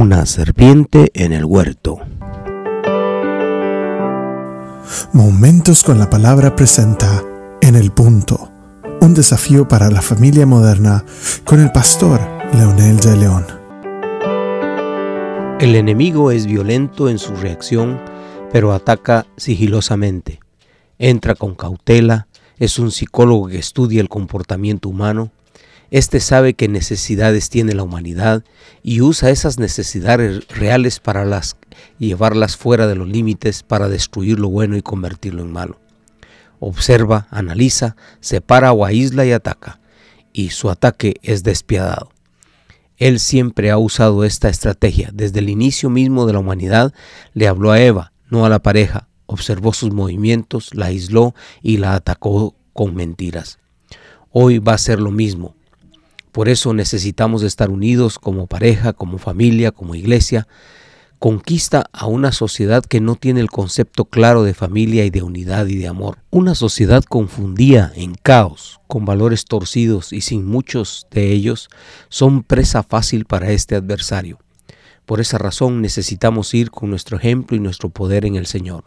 Una serpiente en el huerto. Momentos con la palabra presenta En el punto. Un desafío para la familia moderna con el pastor Leonel de León. El enemigo es violento en su reacción, pero ataca sigilosamente. Entra con cautela, es un psicólogo que estudia el comportamiento humano. Este sabe qué necesidades tiene la humanidad y usa esas necesidades reales para las, llevarlas fuera de los límites para destruir lo bueno y convertirlo en malo. Observa, analiza, separa o aísla y ataca, y su ataque es despiadado. Él siempre ha usado esta estrategia. Desde el inicio mismo de la humanidad le habló a Eva, no a la pareja, observó sus movimientos, la aisló y la atacó con mentiras. Hoy va a ser lo mismo. Por eso necesitamos estar unidos como pareja, como familia, como iglesia. Conquista a una sociedad que no tiene el concepto claro de familia y de unidad y de amor. Una sociedad confundida, en caos, con valores torcidos y sin muchos de ellos, son presa fácil para este adversario. Por esa razón necesitamos ir con nuestro ejemplo y nuestro poder en el Señor.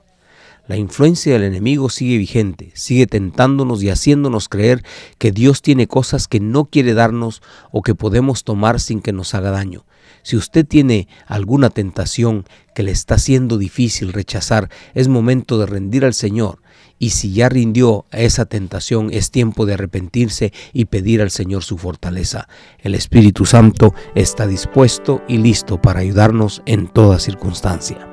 La influencia del enemigo sigue vigente, sigue tentándonos y haciéndonos creer que Dios tiene cosas que no quiere darnos o que podemos tomar sin que nos haga daño. Si usted tiene alguna tentación que le está siendo difícil rechazar, es momento de rendir al Señor. Y si ya rindió a esa tentación, es tiempo de arrepentirse y pedir al Señor su fortaleza. El Espíritu Santo está dispuesto y listo para ayudarnos en toda circunstancia.